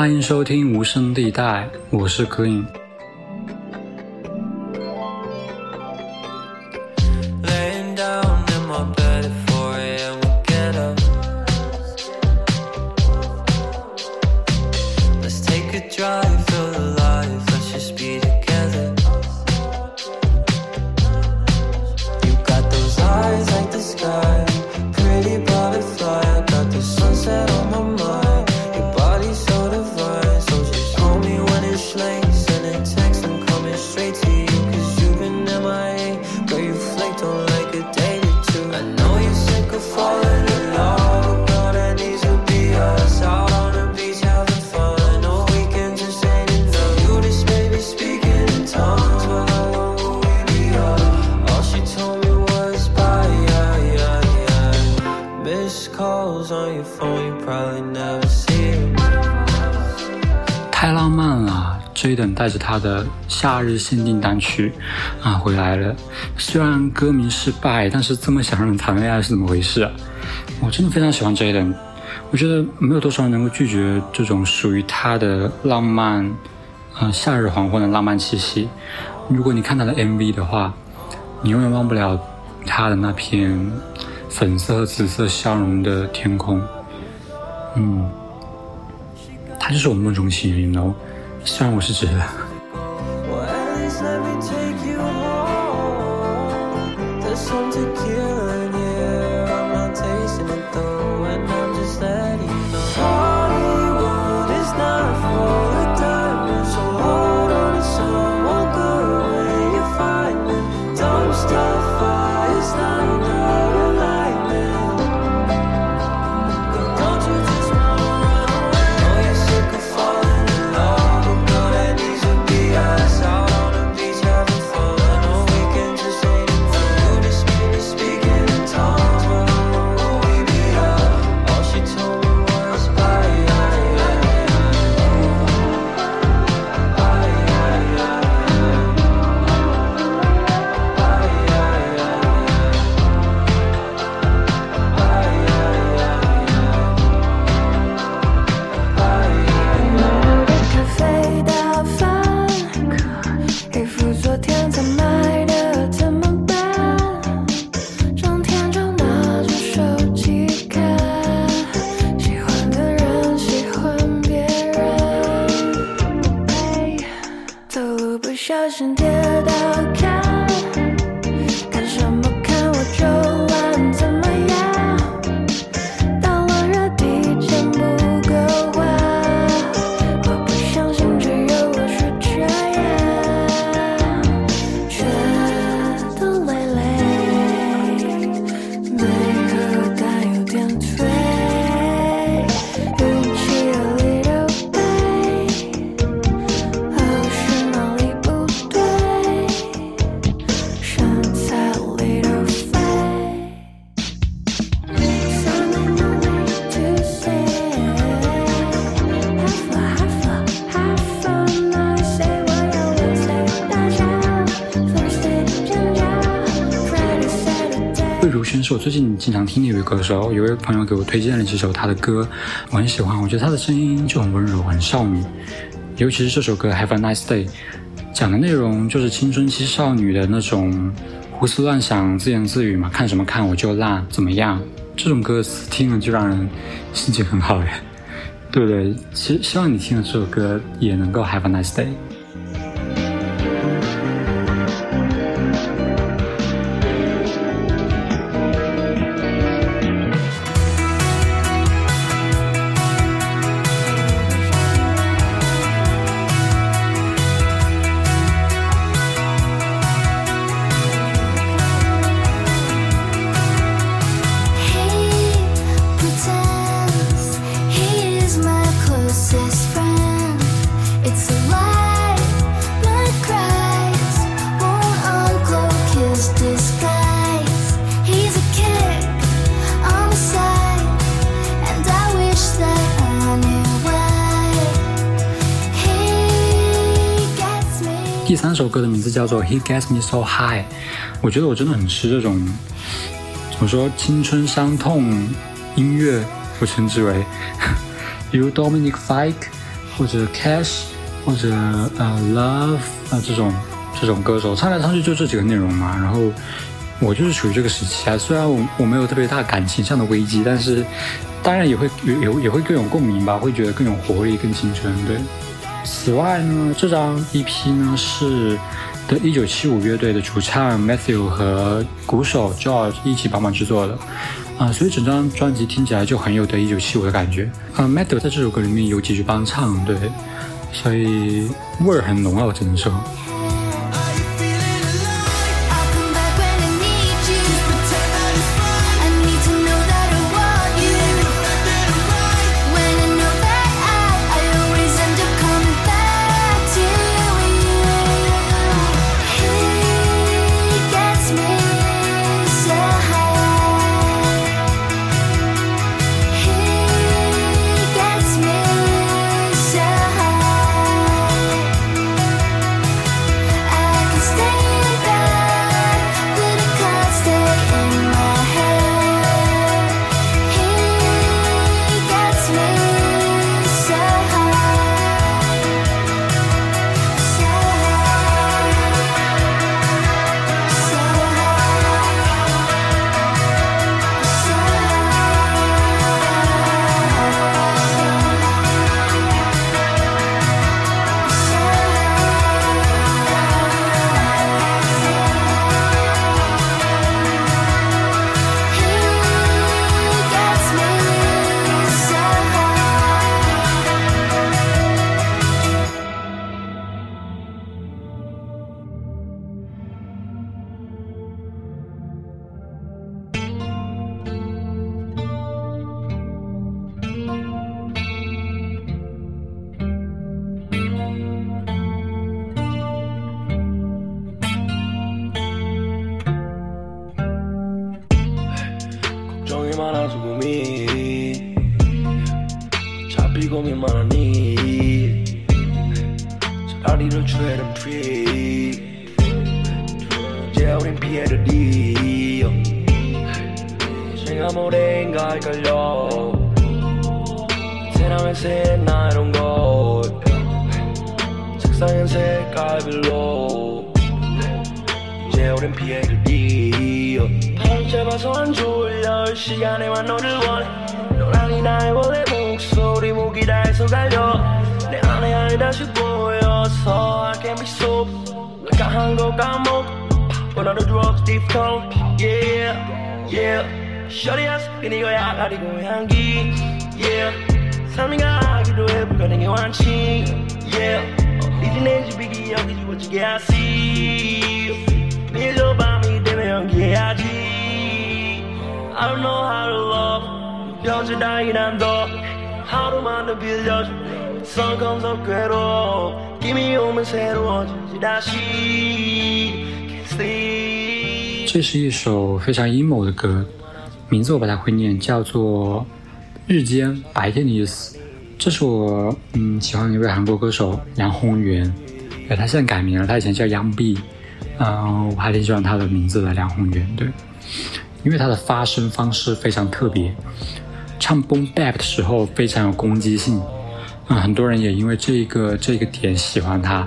欢迎收听无声地带，我是 Green。他的夏日限定单曲啊回来了。虽然歌名失败，但是这么想让人谈恋爱是怎么回事啊？我真的非常喜欢 JAYDEN，我觉得没有多少人能够拒绝这种属于他的浪漫，嗯，夏日黄昏的浪漫气息。如果你看他的 MV 的话，你永远忘不了他的那片粉色和紫色相融的天空，嗯。他就是我梦中情人哦，虽然我是直的。我最近经常听的一位歌手，有位朋友给我推荐了几首他的歌，我很喜欢。我觉得他的声音就很温柔，很少女。尤其是这首歌《Have a Nice Day》，讲的内容就是青春期少女的那种胡思乱想、自言自语嘛，看什么看我就烂，怎么样？这种歌词听了就让人心情很好耶，对不对？其实希望你听了这首歌也能够 Have a Nice Day。这首歌的名字叫做《He Gets Me So High》，我觉得我真的很吃这种怎么说青春伤痛音乐，我称之为，比如 Dominic Fike 或者 Cash，或者呃 Love 啊这种这种歌手，唱来唱去就这几个内容嘛。然后我就是处于这个时期啊，虽然我我没有特别大感情上的危机，但是当然也会也也也会更有共鸣吧，会觉得更有活力、更青春。对。此外呢，这张 EP 呢是的1975乐队的主唱 Matthew 和鼓手 George 一起帮忙制作的。啊，所以整张专辑听起来就很有的一九七五的感觉。啊，Matthew 在这首歌里面有几句帮唱，对，所以味儿很浓啊，我只能说。 상향 색깔별로 이제 오랜 피해를 뒤어 바로 잡아서 안 졸려 이 시간에만 너를 원해 너란이 나의 원래 목소리 목이 다해서 달려 내 안에 아예 다시 보여서 I can't be so 내가 한거 까먹 But all the drugs deep down Yeah, yeah Shorty has been 이거야 가리고 향기 Yeah 삶이 가기도 해 불가능해 완치 Yeah 这是一首非常阴谋的歌，名字我不太会念，叫做《日间白天的意思》。这是我嗯喜欢一位韩国歌手梁宏源，对他现在改名了，他以前叫杨碧，嗯，我还挺喜欢他的名字的梁宏源，对，因为他的发声方式非常特别，唱 boom bap 的时候非常有攻击性，啊，很多人也因为这个这个点喜欢他。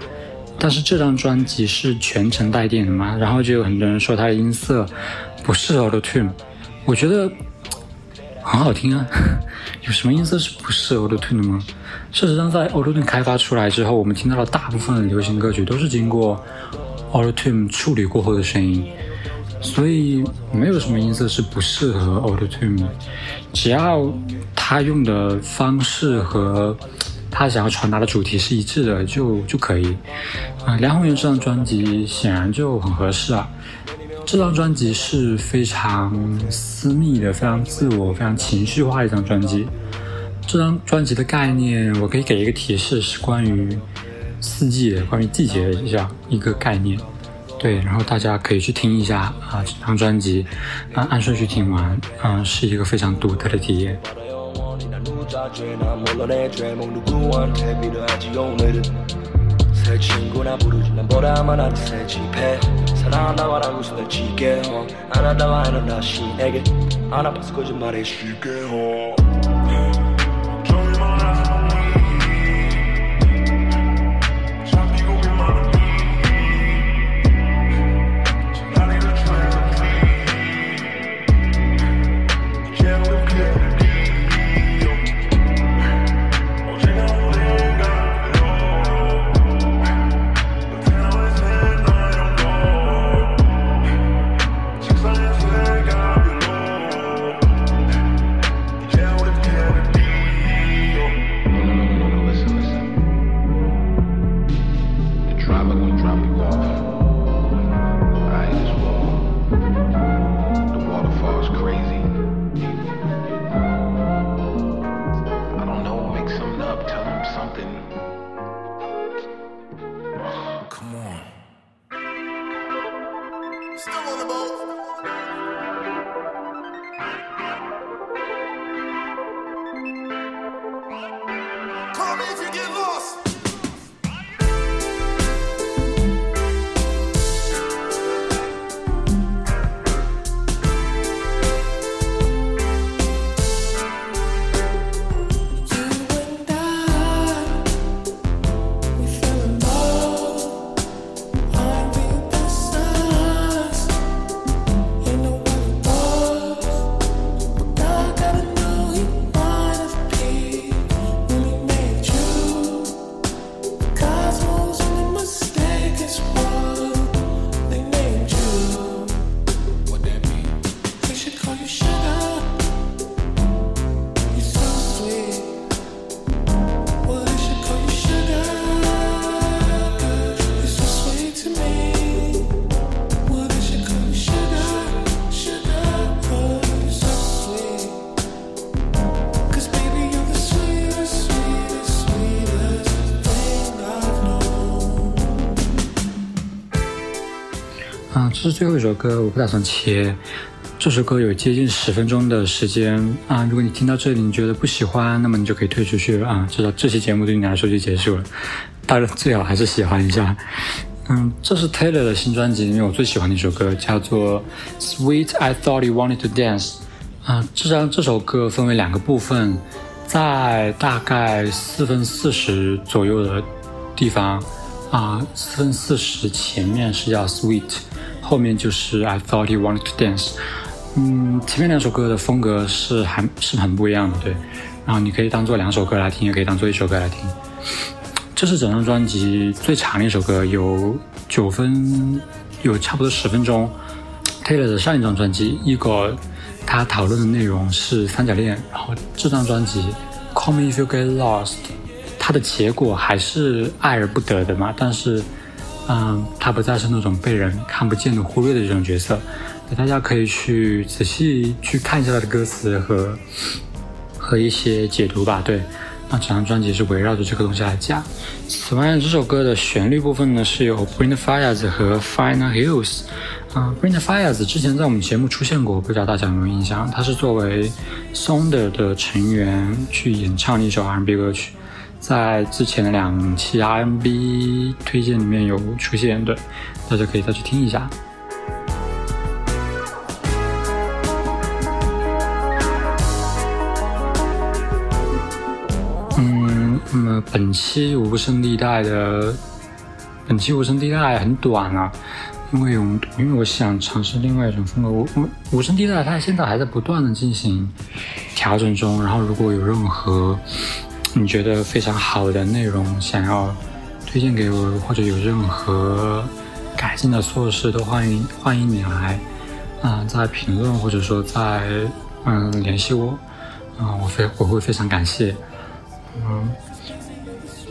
但是这张专辑是全程带电的嘛，然后就有很多人说他的音色不适合 Auto Tune，我觉得很好听啊。有什么音色是不适合 Auto Tune 的吗？事实上，在 Auto Tune 开发出来之后，我们听到的大部分流行歌曲都是经过 Auto Tune 处理过后的声音，所以没有什么音色是不适合 Auto Tune 的，只要他用的方式和。他想要传达的主题是一致的，就就可以。啊，梁宏源这张专辑显然就很合适啊。这张专辑是非常私密的、非常自我、非常情绪化的一张专辑。这张专辑的概念，我可以给一个提示，是关于四季的、关于季节的这样一个概念。对，然后大家可以去听一下啊，这张专辑，啊，按顺序听完，嗯，是一个非常独特的体验。 자죄나 몰라 내 죄목 누구한테 필요하지 오늘은 새 친구나 부르지 난 보라만 하지 새 집에 사랑한다 말하고 손을 쥐게 어. 안 한다 말은 다시 내게 안 아파서 거짓말해 쉽게 어. something. 啊这是最后一首歌，我不打算切。这首歌有接近十分钟的时间啊！如果你听到这里，你觉得不喜欢，那么你就可以退出去了啊！知道这期节目对你来说就结束了。当然，最好还是喜欢一下。嗯，这是 Taylor 的新专辑里面我最喜欢的一首歌，叫做《Sweet I Thought You Wanted to Dance》啊。这张这首歌分为两个部分，在大概四分四十左右的地方啊，四分四十前面是叫 Sweet。后面就是 I thought you wanted to dance，嗯，前面两首歌的风格是还是很不一样的，对。然后你可以当做两首歌来听，也可以当做一首歌来听。这是整张专辑最长的一首歌，有九分，有差不多十分钟。Taylor 的上一张专辑《Ego》，他讨论的内容是三角恋。然后这张专辑《Call Me If You Get Lost》，它的结果还是爱而不得的嘛，但是。嗯，他不再是那种被人看不见的、忽略的这种角色。那大家可以去仔细去看一下他的歌词和和一些解读吧。对，那整张专辑是围绕着这个东西来讲。此外，这首歌的旋律部分呢是由 Bring the Fires 和 Final Hills。啊，Bring the Fires 之前在我们节目出现过，不知道大家有没有印象？他是作为 Sonder 的成员去演唱一首 R&B 歌曲。在之前的两期 RMB 推荐里面有出现，对，大家可以再去听一下。嗯，那么本期无声地带的本期无声地带很短啊，因为我们因为我想尝试另外一种风格。无无声地带它现在还在不断的进行调整中，然后如果有任何。你觉得非常好的内容，想要推荐给我，或者有任何改进的措施，都欢迎欢迎你来，啊，在评论或者说在嗯联系我，啊，我非我会非常感谢，嗯，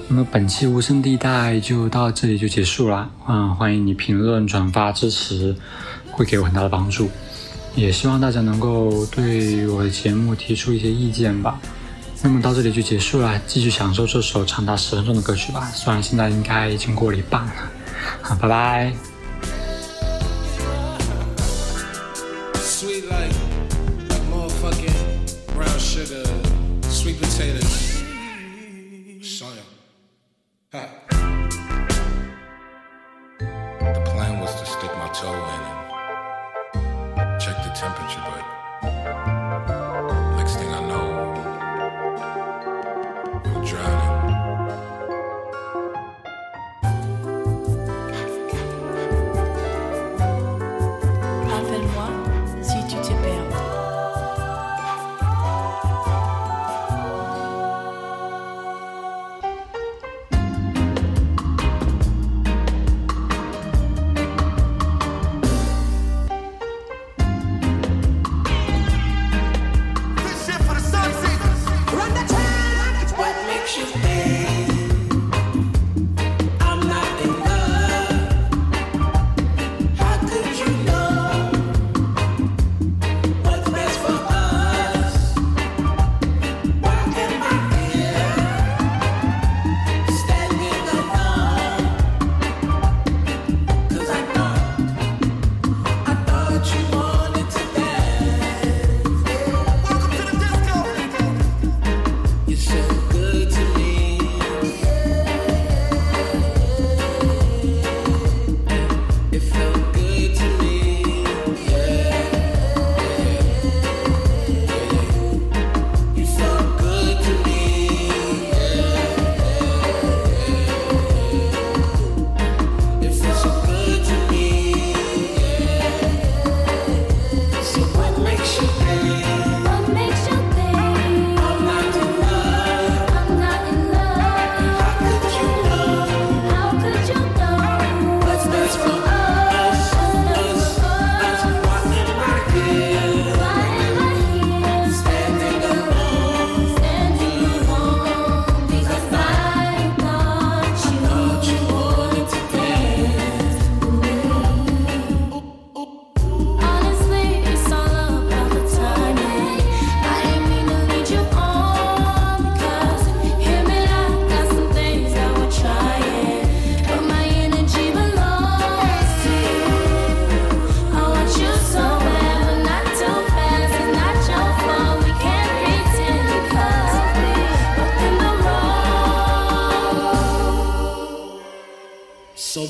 那么本期无声地带就到这里就结束了，啊，欢迎你评论转发支持，会给我很大的帮助，也希望大家能够对我的节目提出一些意见吧。那么到这里就结束了，继续享受这首长达十分钟的歌曲吧。虽然现在应该已经过了一半了，好，拜拜。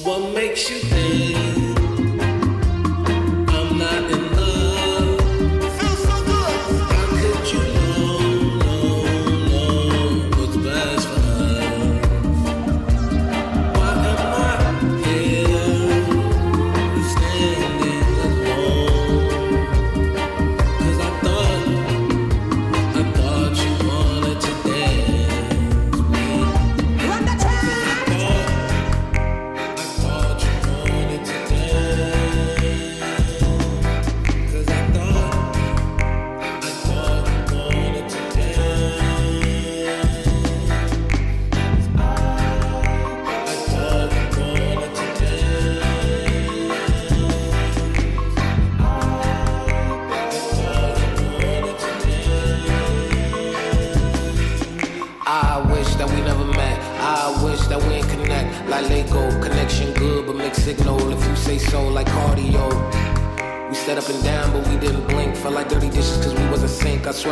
What makes you think?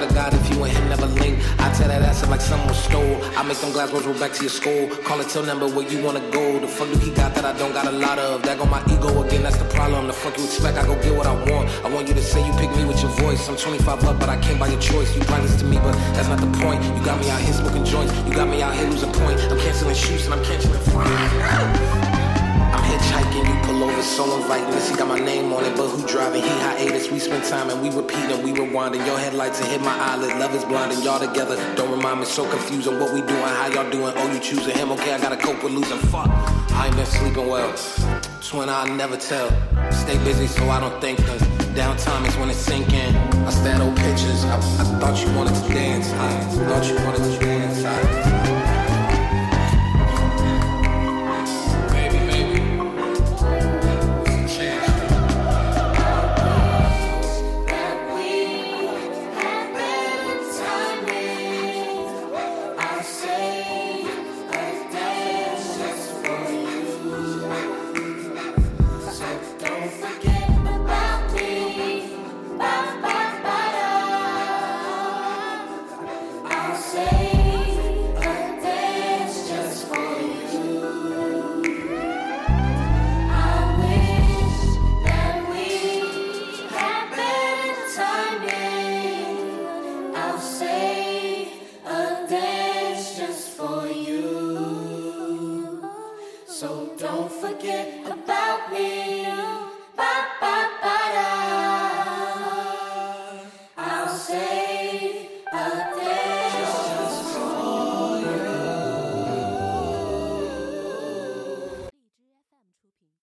To God, if you and him never link, I tear that ass like someone stole. I make them glass rolls roll back to your school. Call a till number where you wanna go. The fuck do he got that I don't got a lot of? That go my ego again, that's the problem. The fuck you expect? I go get what I want. I want you to say you pick me with your voice. I'm 25 up, but I came by your choice. You promised to me, but that's not the point. You got me out here smoking joints. You got me out here losing point. I'm canceling shoots and I'm canceling fries hitchhiking, you pull over, so inviting. This, he got my name on it, but who driving? He hiatus. We spend time and we repeat and we rewinding. Your headlights and hit my eyelid. Love is blind and y'all together. Don't remind me, so confused on what we doing, how y'all doing. Oh, you choosing him? Okay, I gotta cope with losing. Fuck, I ain't been sleeping well. Twin, I never tell. Stay busy so I don't think. Cause downtime is when it's sinking. I at old pictures. I, I thought you wanted to dance. I thought you wanted to dance. I, say.